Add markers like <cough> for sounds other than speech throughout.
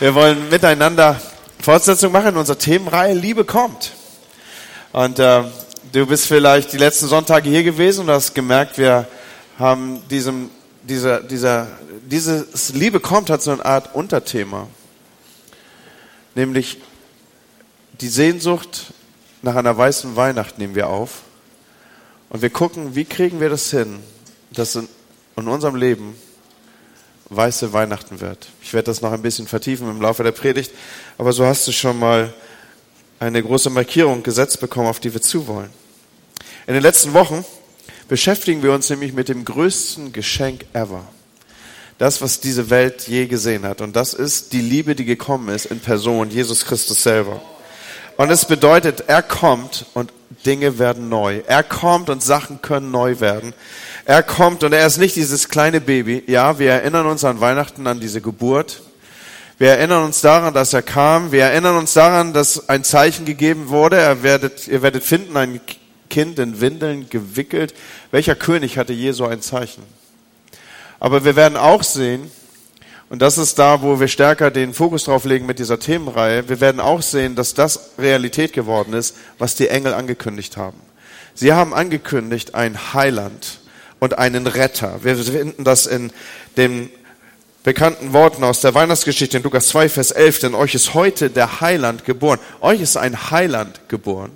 Wir wollen miteinander Fortsetzung machen in unserer Themenreihe Liebe kommt. Und äh, du bist vielleicht die letzten Sonntage hier gewesen und hast gemerkt, wir haben diesem, dieser, dieser, dieses Liebe kommt hat so eine Art Unterthema. Nämlich die Sehnsucht nach einer weißen Weihnacht nehmen wir auf. Und wir gucken, wie kriegen wir das hin, dass in, in unserem Leben weiße Weihnachten wird. Ich werde das noch ein bisschen vertiefen im Laufe der Predigt, aber so hast du schon mal eine große Markierung gesetzt bekommen, auf die wir zuwollen. In den letzten Wochen beschäftigen wir uns nämlich mit dem größten Geschenk ever. Das, was diese Welt je gesehen hat. Und das ist die Liebe, die gekommen ist in Person, Jesus Christus selber. Und es bedeutet, er kommt und Dinge werden neu. Er kommt und Sachen können neu werden. Er kommt und er ist nicht dieses kleine Baby. Ja, wir erinnern uns an Weihnachten, an diese Geburt. Wir erinnern uns daran, dass er kam. Wir erinnern uns daran, dass ein Zeichen gegeben wurde. Er werdet, ihr werdet finden, ein Kind in Windeln gewickelt. Welcher König hatte je so ein Zeichen? Aber wir werden auch sehen, und das ist da, wo wir stärker den Fokus drauf legen mit dieser Themenreihe, wir werden auch sehen, dass das Realität geworden ist, was die Engel angekündigt haben. Sie haben angekündigt ein Heiland und einen Retter. Wir finden das in den bekannten Worten aus der Weihnachtsgeschichte in Lukas 2, Vers 11, denn euch ist heute der Heiland geboren. Euch ist ein Heiland geboren.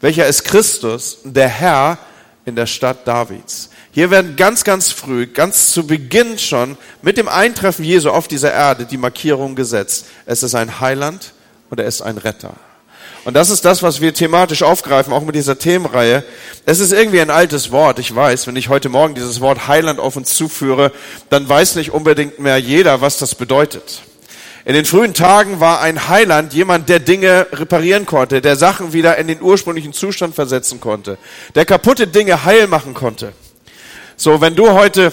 Welcher ist Christus, der Herr in der Stadt Davids. Hier werden ganz, ganz früh, ganz zu Beginn schon mit dem Eintreffen Jesu auf dieser Erde die Markierung gesetzt. Es ist ein Heiland und er ist ein Retter. Und das ist das, was wir thematisch aufgreifen, auch mit dieser Themenreihe. Es ist irgendwie ein altes Wort. Ich weiß, wenn ich heute Morgen dieses Wort Heiland auf uns zuführe, dann weiß nicht unbedingt mehr jeder, was das bedeutet. In den frühen Tagen war ein Heiland jemand, der Dinge reparieren konnte, der Sachen wieder in den ursprünglichen Zustand versetzen konnte, der kaputte Dinge heil machen konnte. So, wenn du heute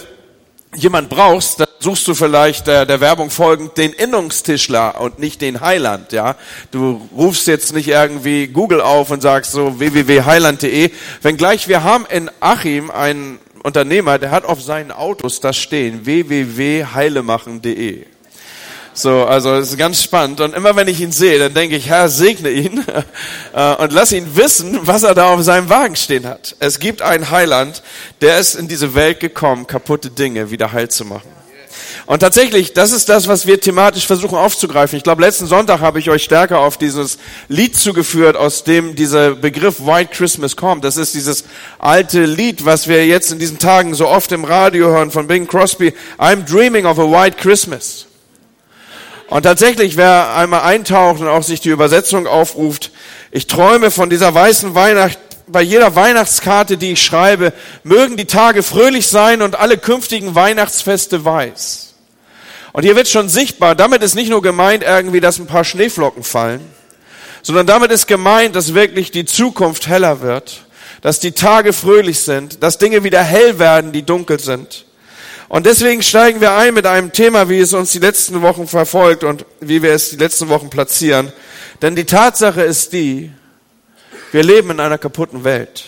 jemand brauchst, dann suchst du vielleicht der, der Werbung folgend den Innungstischler und nicht den Heiland, ja. Du rufst jetzt nicht irgendwie Google auf und sagst so www.heiland.de, wenngleich wir haben in Achim einen Unternehmer, der hat auf seinen Autos das stehen, www.heilemachen.de. So, also es ist ganz spannend. Und immer wenn ich ihn sehe, dann denke ich, Herr, segne ihn <laughs> äh, und lass ihn wissen, was er da auf seinem Wagen stehen hat. Es gibt einen Heiland, der ist in diese Welt gekommen, kaputte Dinge wieder heil zu machen. Und tatsächlich, das ist das, was wir thematisch versuchen aufzugreifen. Ich glaube, letzten Sonntag habe ich euch stärker auf dieses Lied zugeführt, aus dem dieser Begriff White Christmas kommt. Das ist dieses alte Lied, was wir jetzt in diesen Tagen so oft im Radio hören von Bing Crosby. I'm dreaming of a white Christmas. Und tatsächlich, wer einmal eintaucht und auch sich die Übersetzung aufruft, ich träume von dieser weißen Weihnacht, bei jeder Weihnachtskarte, die ich schreibe, mögen die Tage fröhlich sein und alle künftigen Weihnachtsfeste weiß. Und hier wird schon sichtbar, damit ist nicht nur gemeint irgendwie, dass ein paar Schneeflocken fallen, sondern damit ist gemeint, dass wirklich die Zukunft heller wird, dass die Tage fröhlich sind, dass Dinge wieder hell werden, die dunkel sind. Und deswegen steigen wir ein mit einem Thema, wie es uns die letzten Wochen verfolgt und wie wir es die letzten Wochen platzieren. Denn die Tatsache ist die, wir leben in einer kaputten Welt.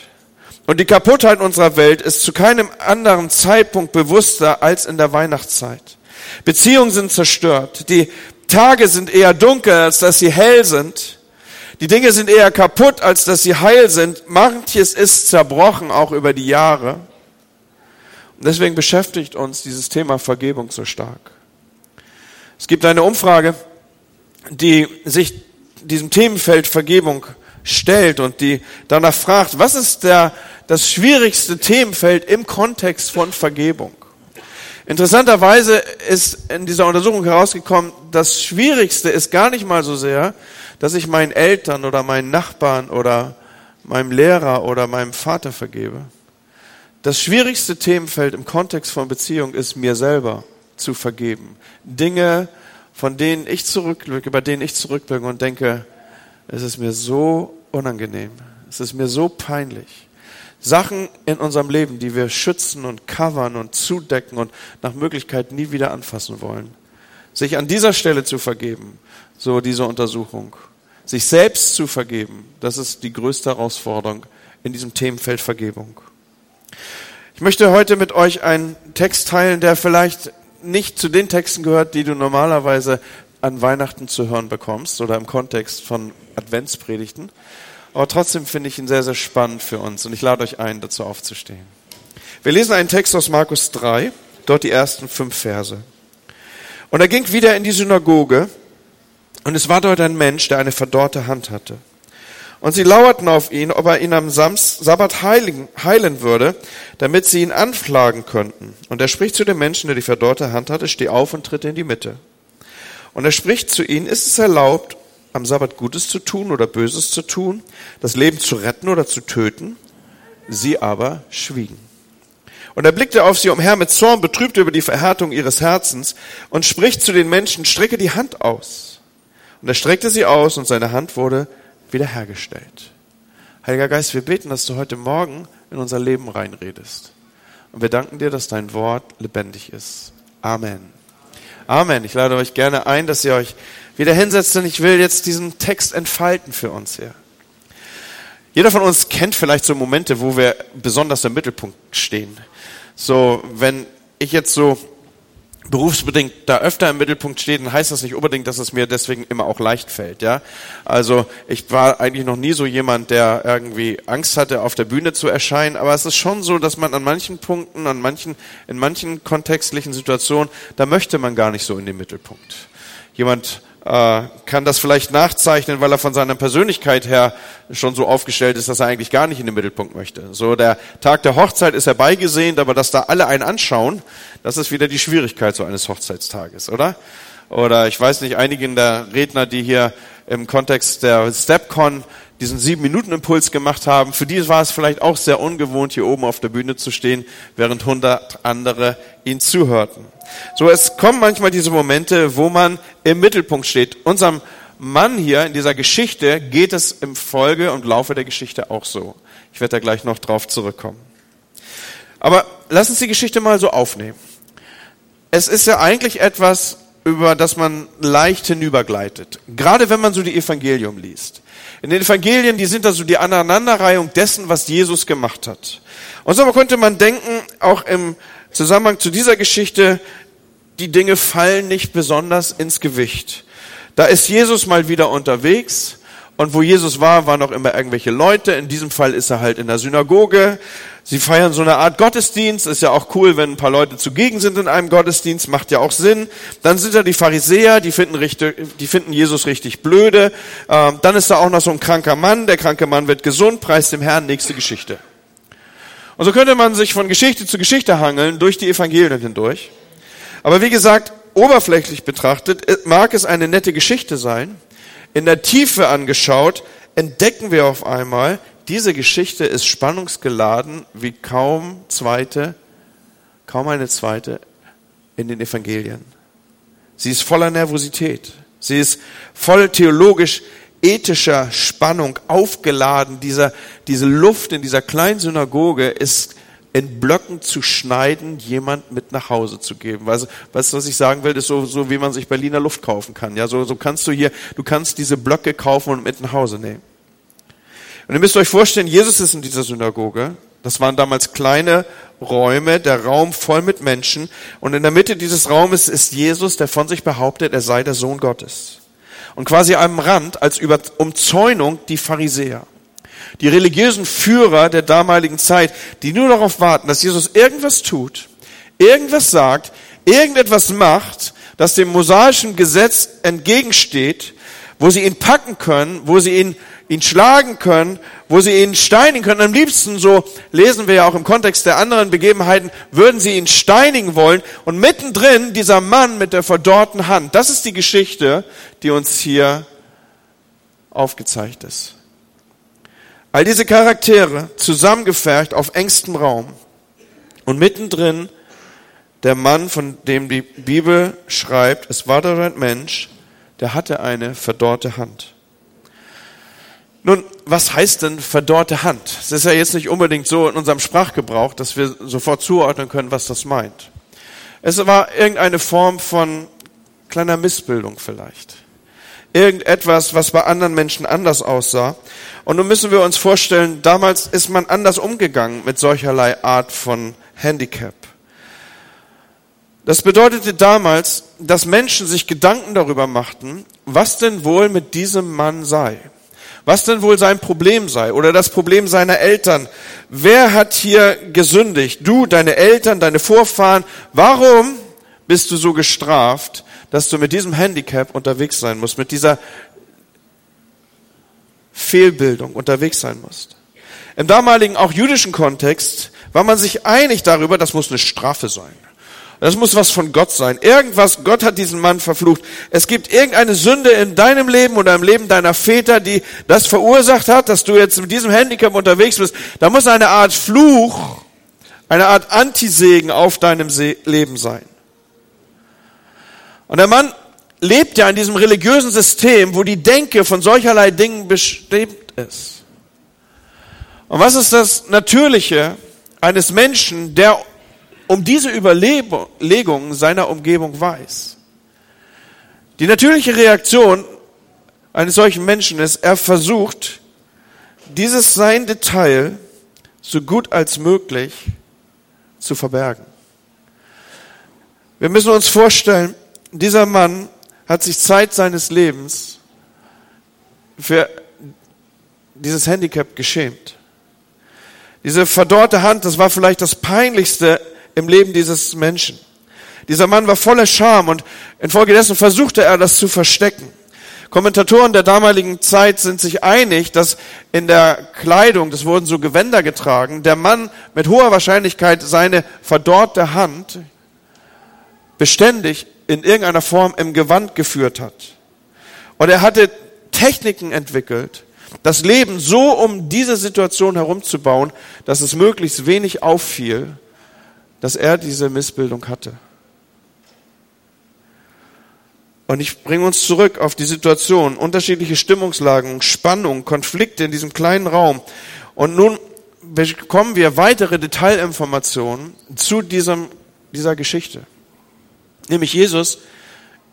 Und die Kaputtheit unserer Welt ist zu keinem anderen Zeitpunkt bewusster als in der Weihnachtszeit. Beziehungen sind zerstört. Die Tage sind eher dunkel, als dass sie hell sind. Die Dinge sind eher kaputt, als dass sie heil sind. Manches ist zerbrochen, auch über die Jahre. Deswegen beschäftigt uns dieses Thema Vergebung so stark. Es gibt eine Umfrage, die sich diesem Themenfeld Vergebung stellt und die danach fragt, was ist der, das schwierigste Themenfeld im Kontext von Vergebung? Interessanterweise ist in dieser Untersuchung herausgekommen, das Schwierigste ist gar nicht mal so sehr, dass ich meinen Eltern oder meinen Nachbarn oder meinem Lehrer oder meinem Vater vergebe. Das schwierigste Themenfeld im Kontext von Beziehung ist, mir selber zu vergeben. Dinge, von denen ich zurückblicke, über denen ich zurückblicke und denke, es ist mir so unangenehm, es ist mir so peinlich. Sachen in unserem Leben, die wir schützen und covern und zudecken und nach Möglichkeit nie wieder anfassen wollen. Sich an dieser Stelle zu vergeben, so diese Untersuchung. Sich selbst zu vergeben, das ist die größte Herausforderung in diesem Themenfeld Vergebung. Ich möchte heute mit euch einen Text teilen, der vielleicht nicht zu den Texten gehört, die du normalerweise an Weihnachten zu hören bekommst oder im Kontext von Adventspredigten. Aber trotzdem finde ich ihn sehr, sehr spannend für uns und ich lade euch ein, dazu aufzustehen. Wir lesen einen Text aus Markus 3, dort die ersten fünf Verse. Und er ging wieder in die Synagoge und es war dort ein Mensch, der eine verdorrte Hand hatte. Und sie lauerten auf ihn, ob er ihn am Sabbat heilen, heilen würde, damit sie ihn anflagen könnten. Und er spricht zu dem Menschen, der die verdorrte Hand hatte, steh auf und tritt in die Mitte. Und er spricht zu ihnen, ist es erlaubt, am Sabbat Gutes zu tun oder Böses zu tun, das Leben zu retten oder zu töten? Sie aber schwiegen. Und er blickte auf sie umher mit Zorn, betrübt über die Verhärtung ihres Herzens und spricht zu den Menschen, strecke die Hand aus. Und er streckte sie aus und seine Hand wurde wiederhergestellt. Heiliger Geist, wir beten, dass du heute Morgen in unser Leben reinredest. Und wir danken dir, dass dein Wort lebendig ist. Amen. Amen. Ich lade euch gerne ein, dass ihr euch wieder hinsetzt, denn ich will jetzt diesen Text entfalten für uns hier. Jeder von uns kennt vielleicht so Momente, wo wir besonders im Mittelpunkt stehen. So, wenn ich jetzt so berufsbedingt da öfter im Mittelpunkt steht, dann heißt das nicht unbedingt, dass es mir deswegen immer auch leicht fällt, ja. Also ich war eigentlich noch nie so jemand, der irgendwie Angst hatte, auf der Bühne zu erscheinen, aber es ist schon so, dass man an manchen Punkten, an manchen, in manchen kontextlichen Situationen, da möchte man gar nicht so in den Mittelpunkt. Jemand kann das vielleicht nachzeichnen, weil er von seiner Persönlichkeit her schon so aufgestellt ist, dass er eigentlich gar nicht in den Mittelpunkt möchte. So der Tag der Hochzeit ist herbeigesehnt, aber dass da alle einen anschauen, das ist wieder die Schwierigkeit so eines Hochzeitstages, oder? Oder ich weiß nicht, einigen der Redner, die hier im Kontext der StepCon diesen sieben Minuten Impuls gemacht haben, für die war es vielleicht auch sehr ungewohnt, hier oben auf der Bühne zu stehen, während hundert andere ihnen zuhörten. So, es kommen manchmal diese Momente, wo man im Mittelpunkt steht. Unserem Mann hier in dieser Geschichte geht es im Folge und Laufe der Geschichte auch so. Ich werde da gleich noch drauf zurückkommen. Aber lass uns die Geschichte mal so aufnehmen. Es ist ja eigentlich etwas, über das man leicht hinübergleitet. Gerade wenn man so die Evangelium liest. In den Evangelien, die sind da so die Aneinanderreihung dessen, was Jesus gemacht hat. Und so könnte man denken, auch im Zusammenhang zu dieser Geschichte, die Dinge fallen nicht besonders ins Gewicht. Da ist Jesus mal wieder unterwegs und wo Jesus war, waren auch immer irgendwelche Leute. In diesem Fall ist er halt in der Synagoge. Sie feiern so eine Art Gottesdienst. Ist ja auch cool, wenn ein paar Leute zugegen sind in einem Gottesdienst. Macht ja auch Sinn. Dann sind da die Pharisäer, die finden, richtig, die finden Jesus richtig blöde. Ähm, dann ist da auch noch so ein kranker Mann. Der kranke Mann wird gesund, preist dem Herrn. Nächste Geschichte. Und so könnte man sich von Geschichte zu Geschichte hangeln, durch die Evangelien hindurch. Aber wie gesagt, oberflächlich betrachtet mag es eine nette Geschichte sein in der Tiefe angeschaut, entdecken wir auf einmal, diese Geschichte ist spannungsgeladen wie kaum zweite, kaum eine zweite in den Evangelien. Sie ist voller Nervosität. Sie ist voll theologisch ethischer Spannung aufgeladen. Dieser, diese Luft in dieser kleinen Synagoge ist in Blöcken zu schneiden, jemand mit nach Hause zu geben. Weißt, du, was ich sagen will? Ist so, so, wie man sich Berliner Luft kaufen kann. Ja, so, so kannst du hier, du kannst diese Blöcke kaufen und mit nach Hause nehmen. Und ihr müsst euch vorstellen, Jesus ist in dieser Synagoge. Das waren damals kleine Räume, der Raum voll mit Menschen. Und in der Mitte dieses Raumes ist Jesus, der von sich behauptet, er sei der Sohn Gottes. Und quasi am Rand, als über Umzäunung, die Pharisäer. Die religiösen Führer der damaligen Zeit, die nur darauf warten, dass Jesus irgendwas tut, irgendwas sagt, irgendetwas macht, das dem mosaischen Gesetz entgegensteht, wo sie ihn packen können, wo sie ihn, ihn schlagen können, wo sie ihn steinigen können. Am liebsten, so lesen wir ja auch im Kontext der anderen Begebenheiten, würden sie ihn steinigen wollen. Und mittendrin dieser Mann mit der verdorrten Hand. Das ist die Geschichte, die uns hier aufgezeigt ist. All diese Charaktere zusammengefercht auf engstem Raum und mittendrin der Mann, von dem die Bibel schreibt, es war dort ein Mensch, der hatte eine verdorrte Hand. Nun, was heißt denn verdorrte Hand? Es ist ja jetzt nicht unbedingt so in unserem Sprachgebrauch, dass wir sofort zuordnen können, was das meint. Es war irgendeine Form von kleiner Missbildung vielleicht irgendetwas, was bei anderen Menschen anders aussah. Und nun müssen wir uns vorstellen, damals ist man anders umgegangen mit solcherlei Art von Handicap. Das bedeutete damals, dass Menschen sich Gedanken darüber machten, was denn wohl mit diesem Mann sei. Was denn wohl sein Problem sei oder das Problem seiner Eltern. Wer hat hier gesündigt? Du, deine Eltern, deine Vorfahren. Warum bist du so gestraft, dass du mit diesem Handicap unterwegs sein musst, mit dieser Fehlbildung unterwegs sein musst? Im damaligen auch jüdischen Kontext war man sich einig darüber, das muss eine Strafe sein. Das muss was von Gott sein. Irgendwas, Gott hat diesen Mann verflucht. Es gibt irgendeine Sünde in deinem Leben oder im Leben deiner Väter, die das verursacht hat, dass du jetzt mit diesem Handicap unterwegs bist. Da muss eine Art Fluch, eine Art Antisegen auf deinem Leben sein. Und der Mann lebt ja in diesem religiösen System, wo die Denke von solcherlei Dingen bestimmt ist. Und was ist das Natürliche eines Menschen, der um diese Überlegung seiner Umgebung weiß. Die natürliche Reaktion eines solchen Menschen ist, er versucht, dieses sein Detail so gut als möglich zu verbergen. Wir müssen uns vorstellen, dieser Mann hat sich Zeit seines Lebens für dieses Handicap geschämt. Diese verdorrte Hand, das war vielleicht das peinlichste im Leben dieses Menschen. Dieser Mann war voller Scham und infolgedessen versuchte er, das zu verstecken. Kommentatoren der damaligen Zeit sind sich einig, dass in der Kleidung, das wurden so Gewänder getragen, der Mann mit hoher Wahrscheinlichkeit seine verdorrte Hand beständig in irgendeiner Form im Gewand geführt hat. Und er hatte Techniken entwickelt, das Leben so um diese Situation herumzubauen, dass es möglichst wenig auffiel dass er diese Missbildung hatte. Und ich bringe uns zurück auf die Situation, unterschiedliche Stimmungslagen, Spannung, Konflikte in diesem kleinen Raum. Und nun bekommen wir weitere Detailinformationen zu diesem, dieser Geschichte. Nämlich Jesus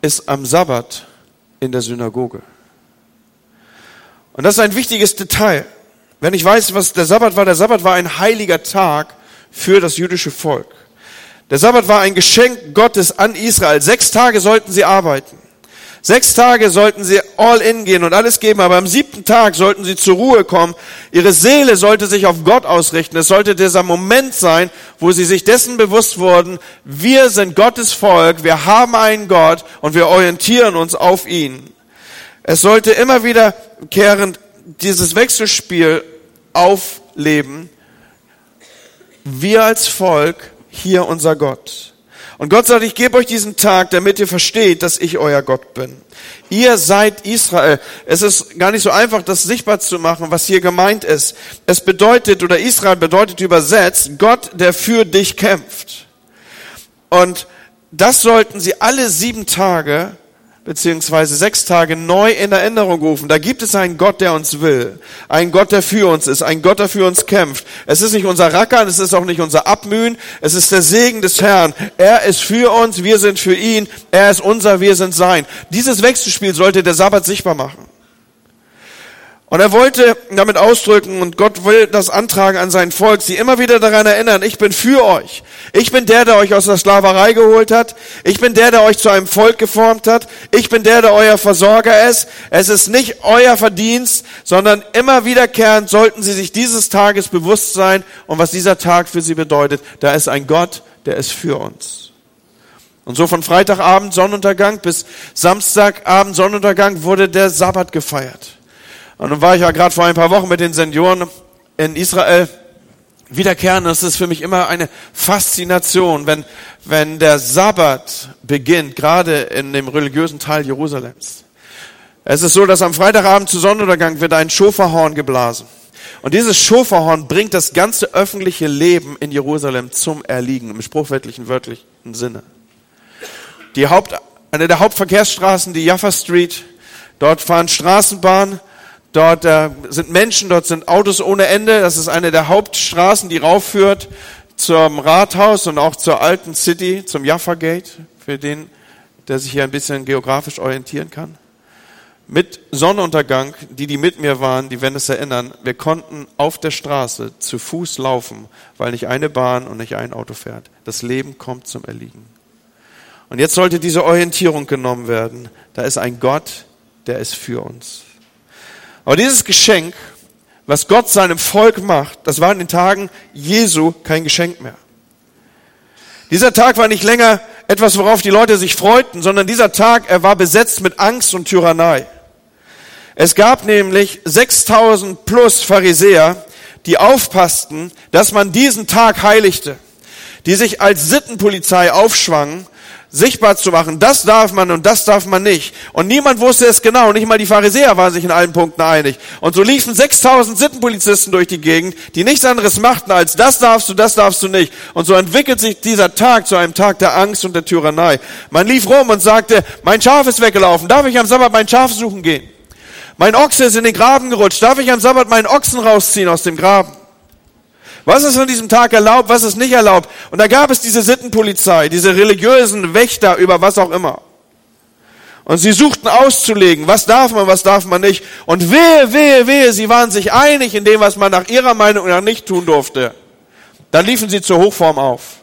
ist am Sabbat in der Synagoge. Und das ist ein wichtiges Detail. Wenn ich weiß, was der Sabbat war, der Sabbat war ein heiliger Tag, für das jüdische Volk. Der Sabbat war ein Geschenk Gottes an Israel. Sechs Tage sollten sie arbeiten. Sechs Tage sollten sie all in gehen und alles geben, aber am siebten Tag sollten sie zur Ruhe kommen. Ihre Seele sollte sich auf Gott ausrichten. Es sollte dieser Moment sein, wo sie sich dessen bewusst wurden, wir sind Gottes Volk, wir haben einen Gott und wir orientieren uns auf ihn. Es sollte immer wieder kehrend dieses Wechselspiel aufleben wir als Volk, hier unser Gott. Und Gott sagt, ich gebe euch diesen Tag, damit ihr versteht, dass ich euer Gott bin. Ihr seid Israel. Es ist gar nicht so einfach, das sichtbar zu machen, was hier gemeint ist. Es bedeutet, oder Israel bedeutet übersetzt, Gott, der für dich kämpft. Und das sollten sie alle sieben Tage beziehungsweise sechs Tage neu in Erinnerung rufen. Da gibt es einen Gott, der uns will. Ein Gott, der für uns ist. Ein Gott, der für uns kämpft. Es ist nicht unser Rackern, es ist auch nicht unser Abmühen. Es ist der Segen des Herrn. Er ist für uns, wir sind für ihn. Er ist unser, wir sind sein. Dieses Wechselspiel sollte der Sabbat sichtbar machen. Und er wollte damit ausdrücken, und Gott will das antragen an sein Volk, sie immer wieder daran erinnern, ich bin für euch. Ich bin der, der euch aus der Sklaverei geholt hat. Ich bin der, der euch zu einem Volk geformt hat. Ich bin der, der euer Versorger ist. Es ist nicht euer Verdienst, sondern immer wiederkehrend sollten sie sich dieses Tages bewusst sein und was dieser Tag für sie bedeutet. Da ist ein Gott, der ist für uns. Und so von Freitagabend Sonnenuntergang bis Samstagabend Sonnenuntergang wurde der Sabbat gefeiert. Und nun war ich ja gerade vor ein paar Wochen mit den Senioren in Israel wiederkehren. Das ist für mich immer eine Faszination, wenn, wenn der Sabbat beginnt, gerade in dem religiösen Teil Jerusalems. Es ist so, dass am Freitagabend zu Sonnenuntergang wird ein Schoferhorn geblasen. Und dieses Schoferhorn bringt das ganze öffentliche Leben in Jerusalem zum Erliegen, im spruchwörtlichen, wörtlichen Sinne. Die Haupt, eine der Hauptverkehrsstraßen, die Jaffa Street, dort fahren Straßenbahnen, Dort äh, sind Menschen, dort sind Autos ohne Ende. Das ist eine der Hauptstraßen, die raufführt zum Rathaus und auch zur alten City, zum Jaffa Gate, für den, der sich hier ein bisschen geografisch orientieren kann. Mit Sonnenuntergang, die, die mit mir waren, die werden es erinnern, wir konnten auf der Straße zu Fuß laufen, weil nicht eine Bahn und nicht ein Auto fährt. Das Leben kommt zum Erliegen. Und jetzt sollte diese Orientierung genommen werden. Da ist ein Gott, der ist für uns. Aber dieses Geschenk, was Gott seinem Volk macht, das war in den Tagen Jesu kein Geschenk mehr. Dieser Tag war nicht länger etwas, worauf die Leute sich freuten, sondern dieser Tag, er war besetzt mit Angst und Tyrannei. Es gab nämlich 6000 plus Pharisäer, die aufpassten, dass man diesen Tag heiligte, die sich als Sittenpolizei aufschwangen sichtbar zu machen, das darf man und das darf man nicht. Und niemand wusste es genau, nicht mal die Pharisäer waren sich in allen Punkten einig. Und so liefen 6000 Sittenpolizisten durch die Gegend, die nichts anderes machten als, das darfst du, das darfst du nicht. Und so entwickelt sich dieser Tag zu einem Tag der Angst und der Tyrannei. Man lief rum und sagte, mein Schaf ist weggelaufen, darf ich am Sabbat mein Schaf suchen gehen? Mein Ochse ist in den Graben gerutscht, darf ich am Sabbat meinen Ochsen rausziehen aus dem Graben? Was ist an diesem Tag erlaubt, was ist nicht erlaubt? Und da gab es diese Sittenpolizei, diese religiösen Wächter über was auch immer. Und sie suchten auszulegen, was darf man, was darf man nicht. Und wehe, wehe, wehe, sie waren sich einig in dem, was man nach ihrer Meinung nach nicht tun durfte. Dann liefen sie zur Hochform auf.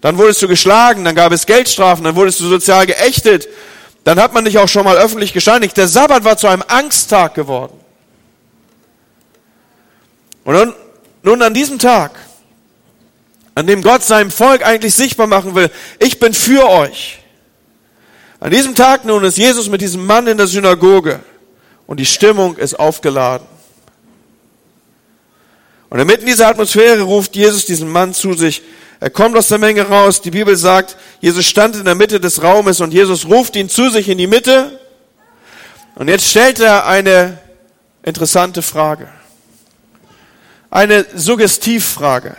Dann wurdest du geschlagen, dann gab es Geldstrafen, dann wurdest du sozial geächtet. Dann hat man dich auch schon mal öffentlich gesteinigt. Der Sabbat war zu einem Angsttag geworden. Und dann nun an diesem Tag, an dem Gott seinem Volk eigentlich sichtbar machen will, ich bin für euch. An diesem Tag nun ist Jesus mit diesem Mann in der Synagoge und die Stimmung ist aufgeladen. Und inmitten dieser Atmosphäre ruft Jesus diesen Mann zu sich. Er kommt aus der Menge raus. Die Bibel sagt, Jesus stand in der Mitte des Raumes und Jesus ruft ihn zu sich in die Mitte. Und jetzt stellt er eine interessante Frage eine Suggestivfrage.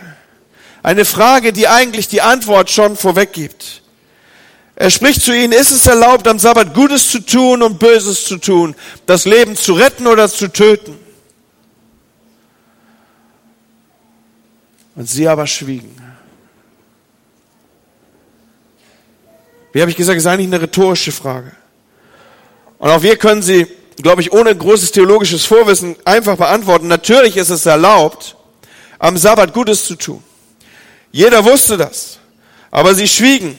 Eine Frage, die eigentlich die Antwort schon vorweggibt. Er spricht zu ihnen, ist es erlaubt, am Sabbat Gutes zu tun und Böses zu tun, das Leben zu retten oder zu töten? Und sie aber schwiegen. Wie habe ich gesagt, ist eigentlich eine rhetorische Frage. Und auch wir können sie glaube ich, ohne großes theologisches Vorwissen einfach beantworten. Natürlich ist es erlaubt, am Sabbat Gutes zu tun. Jeder wusste das. Aber sie schwiegen.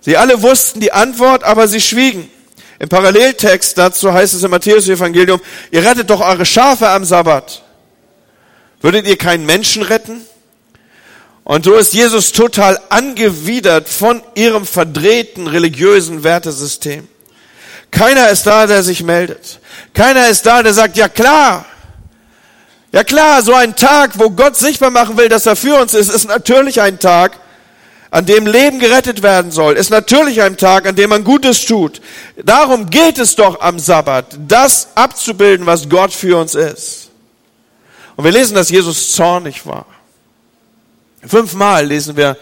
Sie alle wussten die Antwort, aber sie schwiegen. Im Paralleltext dazu heißt es im Matthäus-Evangelium, ihr rettet doch eure Schafe am Sabbat. Würdet ihr keinen Menschen retten? Und so ist Jesus total angewidert von ihrem verdrehten religiösen Wertesystem. Keiner ist da, der sich meldet. Keiner ist da, der sagt, ja klar. Ja klar, so ein Tag, wo Gott sichtbar machen will, dass er für uns ist, ist natürlich ein Tag, an dem Leben gerettet werden soll, ist natürlich ein Tag, an dem man Gutes tut. Darum geht es doch am Sabbat, das abzubilden, was Gott für uns ist. Und wir lesen, dass Jesus zornig war. Fünfmal lesen wir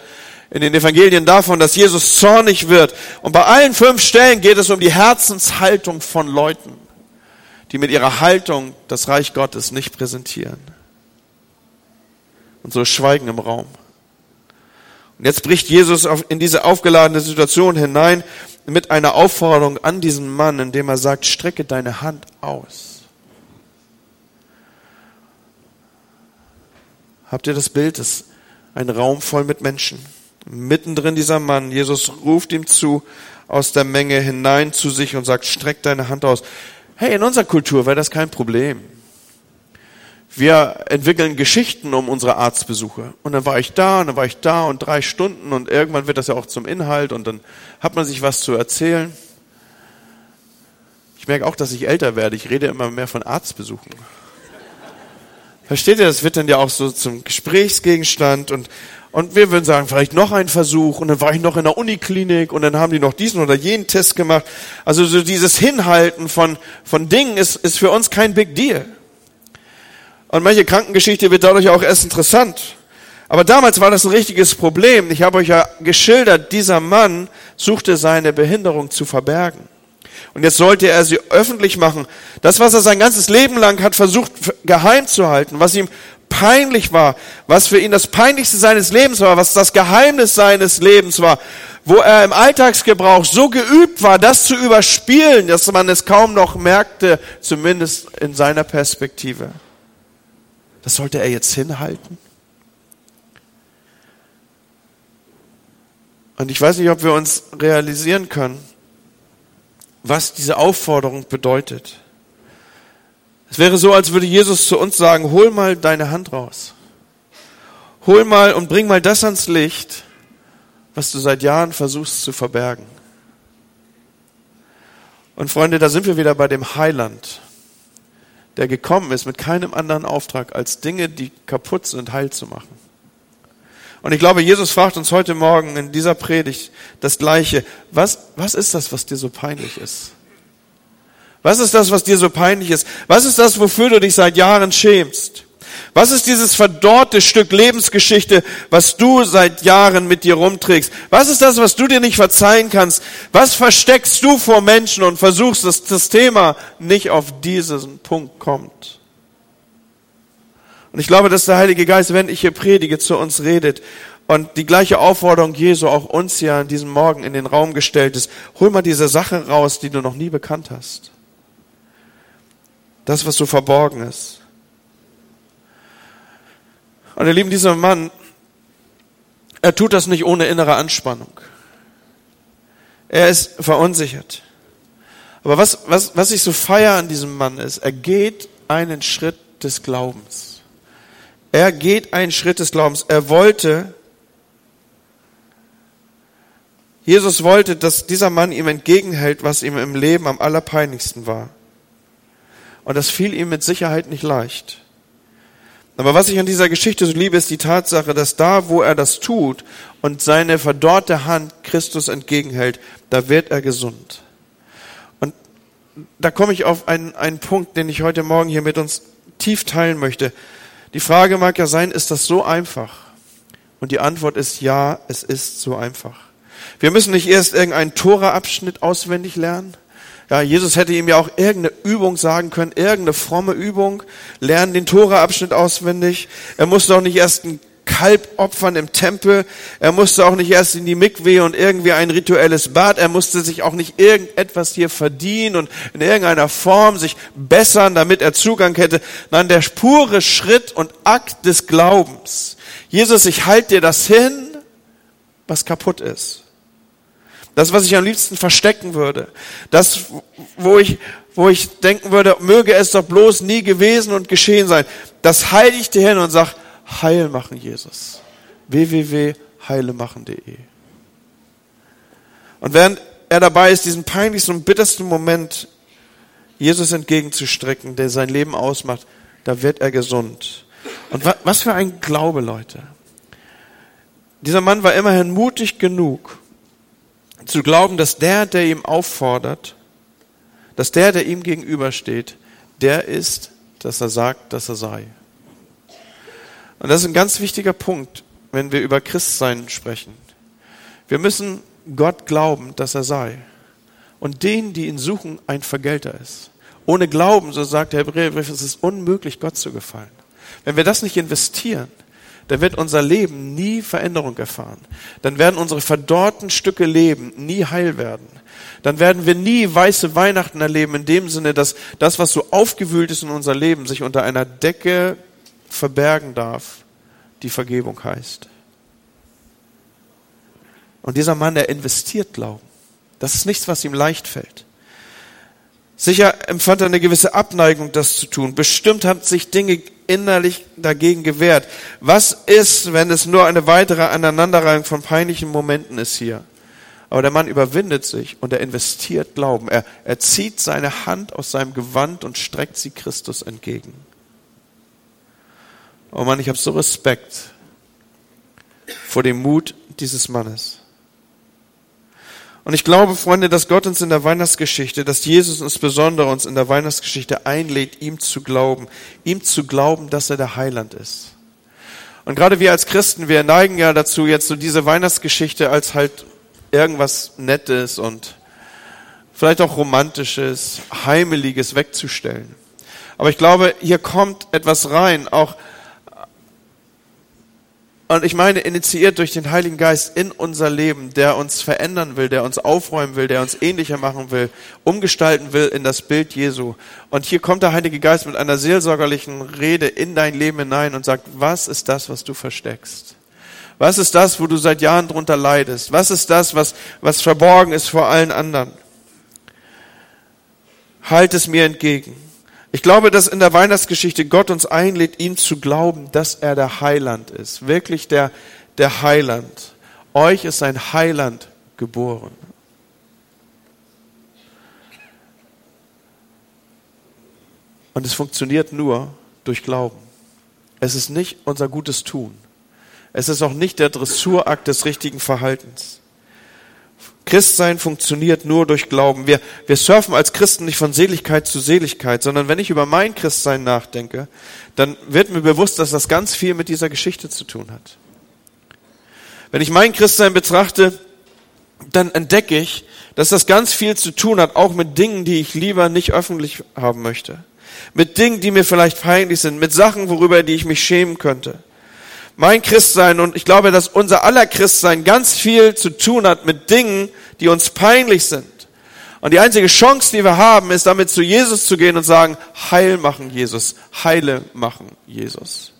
in den Evangelien davon, dass Jesus zornig wird. Und bei allen fünf Stellen geht es um die Herzenshaltung von Leuten, die mit ihrer Haltung das Reich Gottes nicht präsentieren. Und so schweigen im Raum. Und jetzt bricht Jesus in diese aufgeladene Situation hinein mit einer Aufforderung an diesen Mann, indem er sagt, strecke deine Hand aus. Habt ihr das Bild? Das ist ein Raum voll mit Menschen. Mittendrin dieser Mann, Jesus ruft ihm zu aus der Menge hinein zu sich und sagt, streck deine Hand aus. Hey, in unserer Kultur wäre das kein Problem. Wir entwickeln Geschichten um unsere Arztbesuche. Und dann war ich da, und dann war ich da und drei Stunden und irgendwann wird das ja auch zum Inhalt und dann hat man sich was zu erzählen. Ich merke auch, dass ich älter werde. Ich rede immer mehr von Arztbesuchen. Versteht ihr, das wird dann ja auch so zum Gesprächsgegenstand und, und wir würden sagen, vielleicht noch ein Versuch und dann war ich noch in der Uniklinik und dann haben die noch diesen oder jenen Test gemacht. Also so dieses Hinhalten von, von Dingen ist, ist für uns kein Big Deal. Und manche Krankengeschichte wird dadurch auch erst interessant. Aber damals war das ein richtiges Problem. Ich habe euch ja geschildert, dieser Mann suchte seine Behinderung zu verbergen. Und jetzt sollte er sie öffentlich machen. Das, was er sein ganzes Leben lang hat versucht geheim zu halten, was ihm peinlich war, was für ihn das Peinlichste seines Lebens war, was das Geheimnis seines Lebens war, wo er im Alltagsgebrauch so geübt war, das zu überspielen, dass man es kaum noch merkte, zumindest in seiner Perspektive. Das sollte er jetzt hinhalten? Und ich weiß nicht, ob wir uns realisieren können, was diese Aufforderung bedeutet. Es wäre so, als würde Jesus zu uns sagen, hol mal deine Hand raus. Hol mal und bring mal das ans Licht, was du seit Jahren versuchst zu verbergen. Und Freunde, da sind wir wieder bei dem Heiland, der gekommen ist mit keinem anderen Auftrag, als Dinge, die kaputt sind, heil zu machen. Und ich glaube, Jesus fragt uns heute Morgen in dieser Predigt das Gleiche. Was, was ist das, was dir so peinlich ist? Was ist das, was dir so peinlich ist? Was ist das, wofür du dich seit Jahren schämst? Was ist dieses verdorrte Stück Lebensgeschichte, was du seit Jahren mit dir rumträgst? Was ist das, was du dir nicht verzeihen kannst? Was versteckst du vor Menschen und versuchst, dass das Thema nicht auf diesen Punkt kommt? Und ich glaube, dass der Heilige Geist, wenn ich hier predige, zu uns redet und die gleiche Aufforderung Jesu auch uns hier an diesem Morgen in den Raum gestellt ist. Hol mal diese Sache raus, die du noch nie bekannt hast. Das, was so verborgen ist. Und ihr Lieben, dieser Mann, er tut das nicht ohne innere Anspannung. Er ist verunsichert. Aber was, was, was ich so feier an diesem Mann ist, er geht einen Schritt des Glaubens. Er geht einen Schritt des Glaubens. Er wollte, Jesus wollte, dass dieser Mann ihm entgegenhält, was ihm im Leben am allerpeinlichsten war. Und das fiel ihm mit Sicherheit nicht leicht. Aber was ich an dieser Geschichte so liebe, ist die Tatsache, dass da, wo er das tut und seine verdorrte Hand Christus entgegenhält, da wird er gesund. Und da komme ich auf einen, einen Punkt, den ich heute Morgen hier mit uns tief teilen möchte. Die Frage mag ja sein, ist das so einfach? Und die Antwort ist ja, es ist so einfach. Wir müssen nicht erst irgendeinen Tora-Abschnitt auswendig lernen. Ja, Jesus hätte ihm ja auch irgendeine Übung sagen können, irgendeine fromme Übung, lernen den Tora-Abschnitt auswendig. Er musste auch nicht erst ein Kalb opfern im Tempel. Er musste auch nicht erst in die Mikwe und irgendwie ein rituelles Bad. Er musste sich auch nicht irgendetwas hier verdienen und in irgendeiner Form sich bessern, damit er Zugang hätte. Nein, der pure Schritt und Akt des Glaubens. Jesus, ich halte dir das hin, was kaputt ist. Das, was ich am liebsten verstecken würde. Das, wo ich, wo ich denken würde, möge es doch bloß nie gewesen und geschehen sein. Das halte ich dir hin und sag, heil machen, Jesus. www.heilemachen.de. Und während er dabei ist, diesen peinlichsten und bittersten Moment Jesus entgegenzustrecken, der sein Leben ausmacht, da wird er gesund. Und was für ein Glaube, Leute. Dieser Mann war immerhin mutig genug, zu glauben, dass der, der ihm auffordert, dass der, der ihm gegenübersteht, der ist, dass er sagt, dass er sei. Und das ist ein ganz wichtiger Punkt, wenn wir über Christsein sprechen. Wir müssen Gott glauben, dass er sei. Und denen, die ihn suchen, ein Vergelter ist. Ohne Glauben, so sagt der Hebräerbrief, es ist unmöglich, Gott zu gefallen. Wenn wir das nicht investieren, dann wird unser Leben nie Veränderung erfahren. Dann werden unsere verdorrten Stücke Leben nie heil werden. Dann werden wir nie weiße Weihnachten erleben, in dem Sinne, dass das, was so aufgewühlt ist in unser Leben, sich unter einer Decke verbergen darf, die Vergebung heißt. Und dieser Mann, der investiert Glauben. Das ist nichts, was ihm leicht fällt. Sicher empfand er eine gewisse Abneigung, das zu tun. Bestimmt hat sich Dinge innerlich dagegen gewehrt. Was ist, wenn es nur eine weitere Aneinanderreihung von peinlichen Momenten ist hier? Aber der Mann überwindet sich und er investiert Glauben. Er, er zieht seine Hand aus seinem Gewand und streckt sie Christus entgegen. Oh Mann, ich habe so Respekt vor dem Mut dieses Mannes. Und ich glaube, Freunde, dass Gott uns in der Weihnachtsgeschichte, dass Jesus insbesondere uns in der Weihnachtsgeschichte einlädt, ihm zu glauben, ihm zu glauben, dass er der Heiland ist. Und gerade wir als Christen, wir neigen ja dazu, jetzt so diese Weihnachtsgeschichte als halt irgendwas Nettes und vielleicht auch Romantisches, Heimeliges wegzustellen. Aber ich glaube, hier kommt etwas rein, auch und ich meine, initiiert durch den Heiligen Geist in unser Leben, der uns verändern will, der uns aufräumen will, der uns ähnlicher machen will, umgestalten will in das Bild Jesu. Und hier kommt der Heilige Geist mit einer seelsorgerlichen Rede in dein Leben hinein und sagt, was ist das, was du versteckst? Was ist das, wo du seit Jahren drunter leidest? Was ist das, was, was verborgen ist vor allen anderen? Halt es mir entgegen. Ich glaube, dass in der Weihnachtsgeschichte Gott uns einlädt, ihm zu glauben, dass er der Heiland ist. Wirklich der, der Heiland. Euch ist ein Heiland geboren. Und es funktioniert nur durch Glauben. Es ist nicht unser gutes Tun. Es ist auch nicht der Dressurakt des richtigen Verhaltens. Christsein funktioniert nur durch Glauben. Wir, wir surfen als Christen nicht von Seligkeit zu Seligkeit, sondern wenn ich über mein Christsein nachdenke, dann wird mir bewusst, dass das ganz viel mit dieser Geschichte zu tun hat. Wenn ich mein Christsein betrachte, dann entdecke ich, dass das ganz viel zu tun hat, auch mit Dingen, die ich lieber nicht öffentlich haben möchte mit Dingen, die mir vielleicht peinlich sind, mit Sachen, worüber die ich mich schämen könnte. Mein Christsein und ich glaube, dass unser aller Christsein ganz viel zu tun hat mit Dingen, die uns peinlich sind. Und die einzige Chance, die wir haben, ist damit zu Jesus zu gehen und sagen, heil machen Jesus, heile machen Jesus.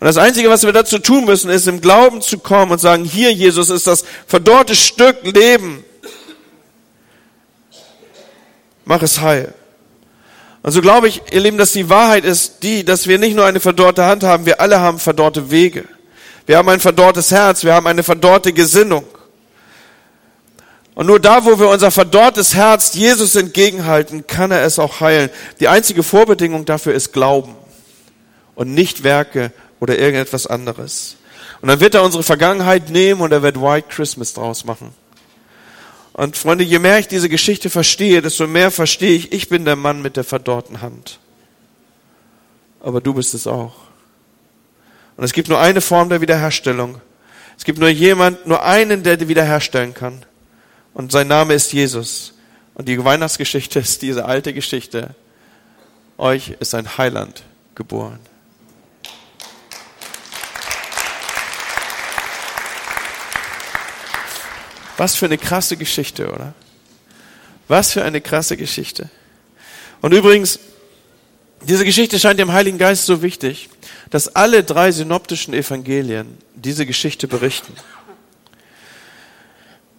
Und das Einzige, was wir dazu tun müssen, ist im Glauben zu kommen und sagen, hier Jesus ist das verdorrte Stück Leben. Mach es heil. Und so glaube ich, ihr Lieben, dass die Wahrheit ist die, dass wir nicht nur eine verdorrte Hand haben, wir alle haben verdorrte Wege. Wir haben ein verdorrtes Herz, wir haben eine verdorrte Gesinnung. Und nur da, wo wir unser verdorrtes Herz Jesus entgegenhalten, kann er es auch heilen. Die einzige Vorbedingung dafür ist Glauben und nicht Werke oder irgendetwas anderes. Und dann wird er unsere Vergangenheit nehmen und er wird White Christmas draus machen. Und Freunde, je mehr ich diese Geschichte verstehe, desto mehr verstehe ich, ich bin der Mann mit der verdorrten Hand. Aber du bist es auch. Und es gibt nur eine Form der Wiederherstellung. Es gibt nur jemand, nur einen, der die wiederherstellen kann. Und sein Name ist Jesus. Und die Weihnachtsgeschichte <laughs> ist diese alte Geschichte. Euch ist ein Heiland geboren. Was für eine krasse Geschichte, oder? Was für eine krasse Geschichte. Und übrigens, diese Geschichte scheint dem Heiligen Geist so wichtig, dass alle drei synoptischen Evangelien diese Geschichte berichten.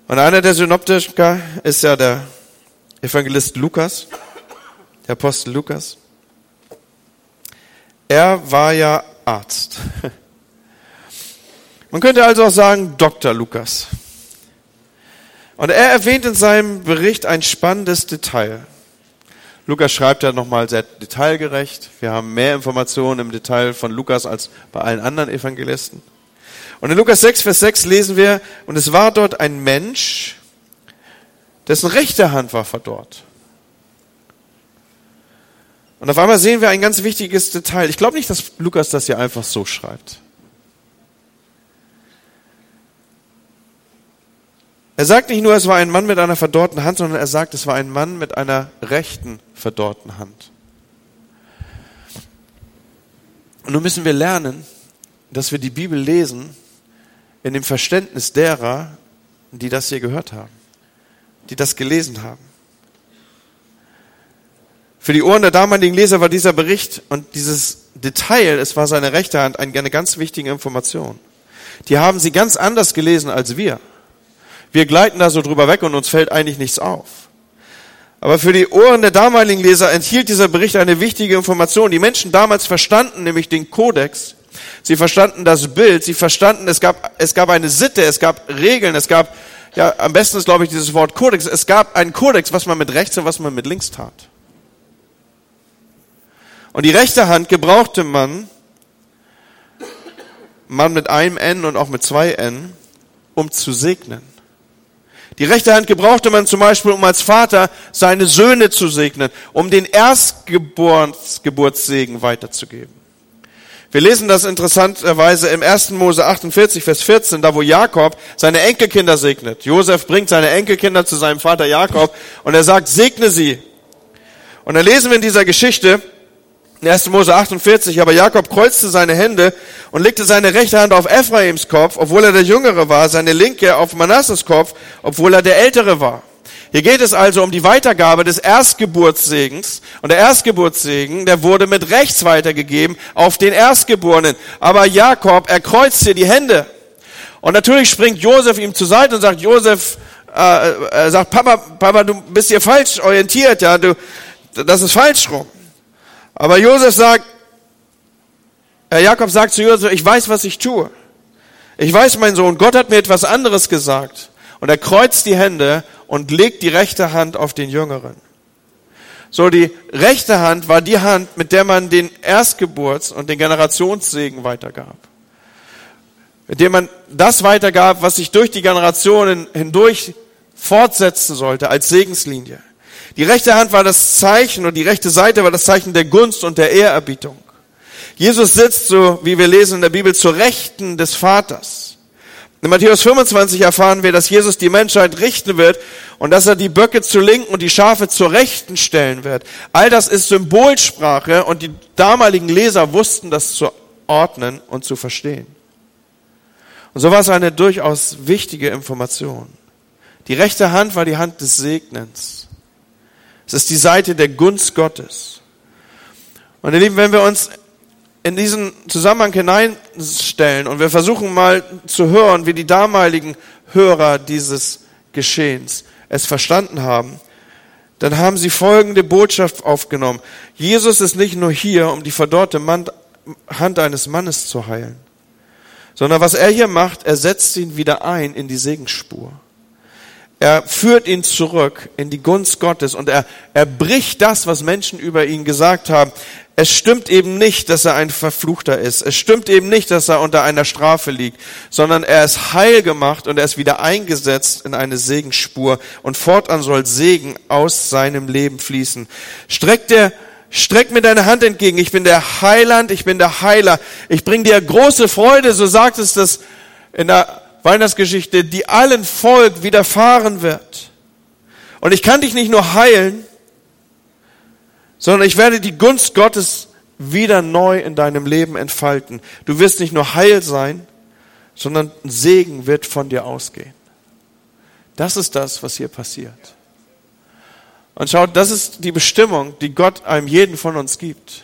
Und einer der Synoptiker ist ja der Evangelist Lukas, der Apostel Lukas. Er war ja Arzt. Man könnte also auch sagen Dr. Lukas. Und er erwähnt in seinem Bericht ein spannendes Detail. Lukas schreibt ja nochmal sehr detailgerecht. Wir haben mehr Informationen im Detail von Lukas als bei allen anderen Evangelisten. Und in Lukas 6, Vers 6 lesen wir, und es war dort ein Mensch, dessen rechte Hand war verdorrt. Und auf einmal sehen wir ein ganz wichtiges Detail. Ich glaube nicht, dass Lukas das hier einfach so schreibt. Er sagt nicht nur, es war ein Mann mit einer verdorrten Hand, sondern er sagt, es war ein Mann mit einer rechten verdorrten Hand. Und nun müssen wir lernen, dass wir die Bibel lesen in dem Verständnis derer, die das hier gehört haben, die das gelesen haben. Für die Ohren der damaligen Leser war dieser Bericht und dieses Detail, es war seine rechte Hand, eine ganz wichtige Information. Die haben sie ganz anders gelesen als wir. Wir gleiten da so drüber weg und uns fällt eigentlich nichts auf. Aber für die Ohren der damaligen Leser enthielt dieser Bericht eine wichtige Information. Die Menschen damals verstanden nämlich den Kodex. Sie verstanden das Bild. Sie verstanden, es gab, es gab eine Sitte, es gab Regeln, es gab, ja, am besten ist, glaube ich, dieses Wort Kodex. Es gab einen Kodex, was man mit rechts und was man mit links tat. Und die rechte Hand gebrauchte man, man mit einem N und auch mit zwei N, um zu segnen. Die rechte Hand gebrauchte man zum Beispiel, um als Vater seine Söhne zu segnen, um den Erstgeburtssegen weiterzugeben. Wir lesen das interessanterweise im 1. Mose 48, Vers 14, da wo Jakob seine Enkelkinder segnet. Josef bringt seine Enkelkinder zu seinem Vater Jakob und er sagt, segne sie. Und dann lesen wir in dieser Geschichte, 1. Mose 48, aber Jakob kreuzte seine Hände und legte seine rechte Hand auf Ephraims Kopf, obwohl er der Jüngere war, seine linke auf Manasses Kopf, obwohl er der Ältere war. Hier geht es also um die Weitergabe des Erstgeburtssegens. Und der Erstgeburtssegen, der wurde mit rechts weitergegeben auf den Erstgeborenen. Aber Jakob, er kreuzt hier die Hände. Und natürlich springt Josef ihm zur Seite und sagt, Josef, äh, äh, sagt, Papa, Papa, du bist hier falsch orientiert, ja, du, das ist falsch rum. Aber Josef sagt, äh, Jakob sagt zu Josef, ich weiß, was ich tue. Ich weiß, mein Sohn, Gott hat mir etwas anderes gesagt. Und er kreuzt die Hände und legt die rechte Hand auf den Jüngeren. So, die rechte Hand war die Hand, mit der man den Erstgeburts- und den Generationssegen weitergab. Mit dem man das weitergab, was sich durch die Generationen hindurch fortsetzen sollte als Segenslinie. Die rechte Hand war das Zeichen und die rechte Seite war das Zeichen der Gunst und der Ehrerbietung. Jesus sitzt, so wie wir lesen in der Bibel, zur Rechten des Vaters. In Matthäus 25 erfahren wir, dass Jesus die Menschheit richten wird und dass er die Böcke zur Linken und die Schafe zur Rechten stellen wird. All das ist Symbolsprache und die damaligen Leser wussten das zu ordnen und zu verstehen. Und so war es eine durchaus wichtige Information. Die rechte Hand war die Hand des Segnens. Es ist die Seite der Gunst Gottes. Und ihr Lieben, wenn wir uns in diesen Zusammenhang hineinstellen und wir versuchen mal zu hören, wie die damaligen Hörer dieses Geschehens es verstanden haben, dann haben sie folgende Botschaft aufgenommen. Jesus ist nicht nur hier, um die verdorrte Hand eines Mannes zu heilen, sondern was er hier macht, er setzt ihn wieder ein in die Segensspur. Er führt ihn zurück in die Gunst Gottes und er, er bricht das, was Menschen über ihn gesagt haben. Es stimmt eben nicht, dass er ein Verfluchter ist. Es stimmt eben nicht, dass er unter einer Strafe liegt, sondern er ist heil gemacht und er ist wieder eingesetzt in eine Segensspur und fortan soll Segen aus seinem Leben fließen. Streck dir Streck mir deine Hand entgegen. Ich bin der Heiland, ich bin der Heiler. Ich bring dir große Freude, so sagt es das in der Weihnachtsgeschichte, die allen Volk widerfahren wird. Und ich kann dich nicht nur heilen, sondern ich werde die Gunst Gottes wieder neu in deinem Leben entfalten. Du wirst nicht nur heil sein, sondern Segen wird von dir ausgehen. Das ist das, was hier passiert. Und schaut, das ist die Bestimmung, die Gott einem jeden von uns gibt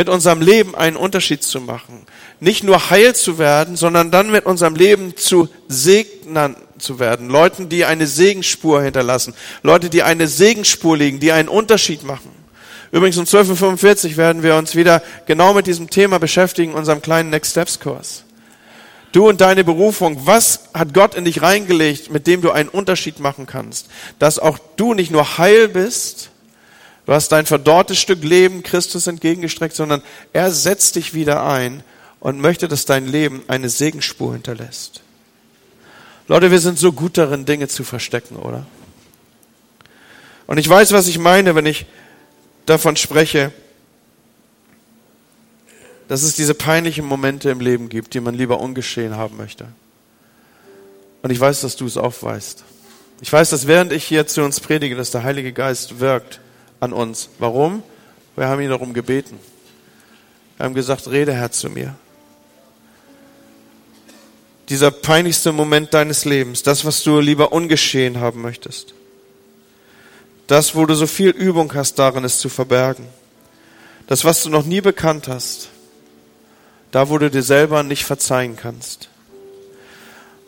mit unserem Leben einen Unterschied zu machen. Nicht nur heil zu werden, sondern dann mit unserem Leben zu Segnern zu werden. Leuten, die eine Segensspur hinterlassen. Leute, die eine Segensspur legen, die einen Unterschied machen. Übrigens um 12.45 Uhr werden wir uns wieder genau mit diesem Thema beschäftigen, unserem kleinen Next Steps Kurs. Du und deine Berufung, was hat Gott in dich reingelegt, mit dem du einen Unterschied machen kannst? Dass auch du nicht nur heil bist, Du hast dein verdorrtes Stück Leben Christus entgegengestreckt, sondern er setzt dich wieder ein und möchte, dass dein Leben eine Segensspur hinterlässt. Leute, wir sind so gut darin, Dinge zu verstecken, oder? Und ich weiß, was ich meine, wenn ich davon spreche, dass es diese peinlichen Momente im Leben gibt, die man lieber ungeschehen haben möchte. Und ich weiß, dass du es aufweist. Ich weiß, dass während ich hier zu uns predige, dass der Heilige Geist wirkt an uns. Warum? Wir haben ihn darum gebeten. Wir haben gesagt, rede Herr zu mir. Dieser peinlichste Moment deines Lebens, das, was du lieber ungeschehen haben möchtest. Das, wo du so viel Übung hast darin, es zu verbergen. Das, was du noch nie bekannt hast. Da, wo du dir selber nicht verzeihen kannst.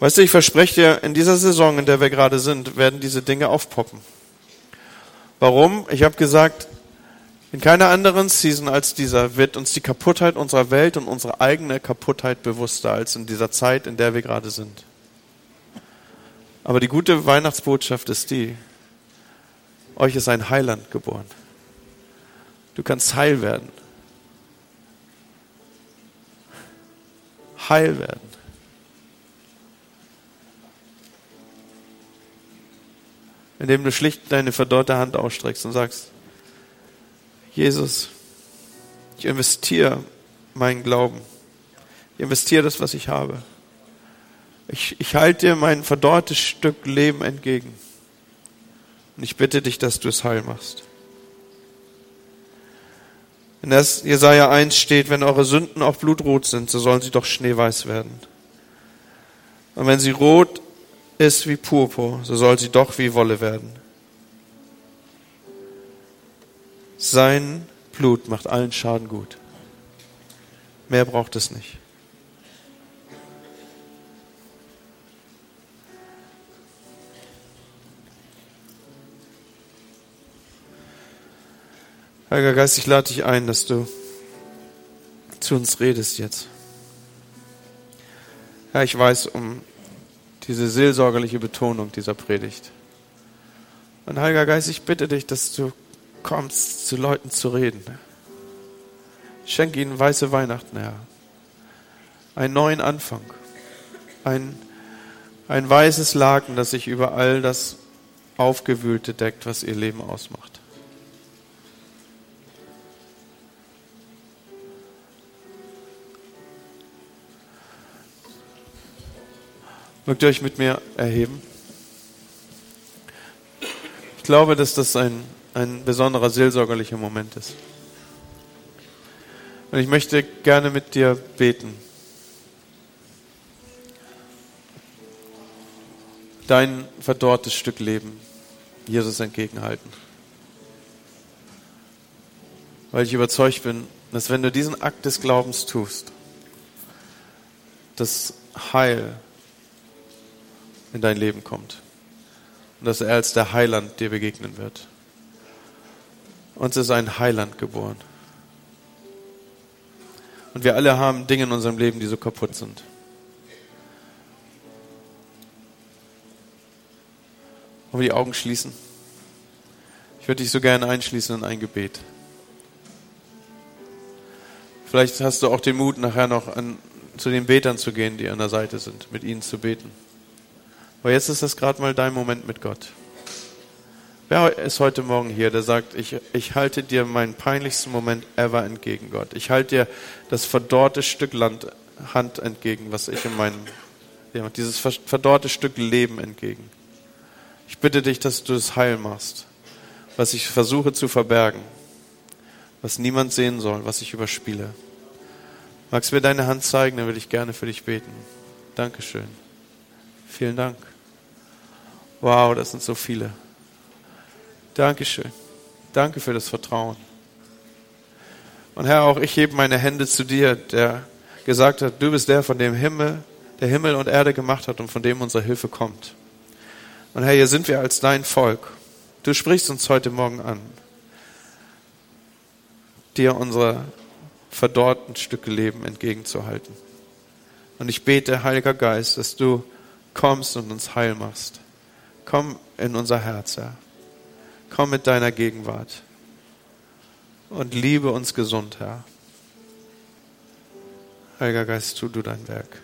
Weißt du, ich verspreche dir, in dieser Saison, in der wir gerade sind, werden diese Dinge aufpoppen. Warum? Ich habe gesagt, in keiner anderen Season als dieser wird uns die Kaputtheit unserer Welt und unsere eigene Kaputtheit bewusster als in dieser Zeit, in der wir gerade sind. Aber die gute Weihnachtsbotschaft ist die, euch ist ein Heiland geboren. Du kannst heil werden. Heil werden. Indem du schlicht deine verdorrte Hand ausstreckst und sagst, Jesus, ich investiere meinen Glauben. Ich investiere das, was ich habe. Ich, ich halte dir mein verdorrtes Stück Leben entgegen. Und ich bitte dich, dass du es heil machst. In das Jesaja 1 steht, wenn eure Sünden auch blutrot sind, so sollen sie doch schneeweiß werden. Und wenn sie rot ist wie Purpur, so soll sie doch wie Wolle werden. Sein Blut macht allen Schaden gut. Mehr braucht es nicht. Heiliger Geist, ich lade dich ein, dass du zu uns redest jetzt. Ja, ich weiß um diese seelsorgerliche Betonung dieser Predigt. Und Heiliger Geist, ich bitte dich, dass du kommst, zu Leuten zu reden. Schenke ihnen weiße Weihnachten, Herr. Einen neuen Anfang. Ein, ein weißes Laken, das sich über all das Aufgewühlte deckt, was ihr Leben ausmacht. Mögt ihr euch mit mir erheben? Ich glaube, dass das ein, ein besonderer seelsorgerlicher Moment ist. Und ich möchte gerne mit dir beten. Dein verdorrtes Stück Leben Jesus entgegenhalten. Weil ich überzeugt bin, dass wenn du diesen Akt des Glaubens tust, das Heil in dein Leben kommt. Und dass er als der Heiland dir begegnen wird. Uns ist ein Heiland geboren. Und wir alle haben Dinge in unserem Leben, die so kaputt sind. Wollen wir die Augen schließen? Ich würde dich so gerne einschließen in ein Gebet. Vielleicht hast du auch den Mut, nachher noch an, zu den Betern zu gehen, die an der Seite sind, mit ihnen zu beten. Aber jetzt ist das gerade mal dein Moment mit Gott. Wer ist heute Morgen hier, der sagt, ich, ich halte dir meinen peinlichsten Moment ever entgegen, Gott. Ich halte dir das verdorrte Stück Land, Hand entgegen, was ich in meinem, ja, dieses verdorrte Stück Leben entgegen. Ich bitte dich, dass du es heil machst, was ich versuche zu verbergen, was niemand sehen soll, was ich überspiele. Magst du mir deine Hand zeigen, dann würde ich gerne für dich beten. Dankeschön. Vielen Dank. Wow, das sind so viele. Dankeschön. Danke für das Vertrauen. Und Herr, auch ich hebe meine Hände zu dir, der gesagt hat, du bist der, von dem Himmel, der Himmel und Erde gemacht hat und von dem unsere Hilfe kommt. Und Herr, hier sind wir als dein Volk. Du sprichst uns heute Morgen an, dir unsere verdorrten Stücke Leben entgegenzuhalten. Und ich bete, Heiliger Geist, dass du kommst und uns heil machst. Komm in unser Herz, Herr. Komm mit deiner Gegenwart und liebe uns gesund, Herr. Heiliger Geist, tu du dein Werk.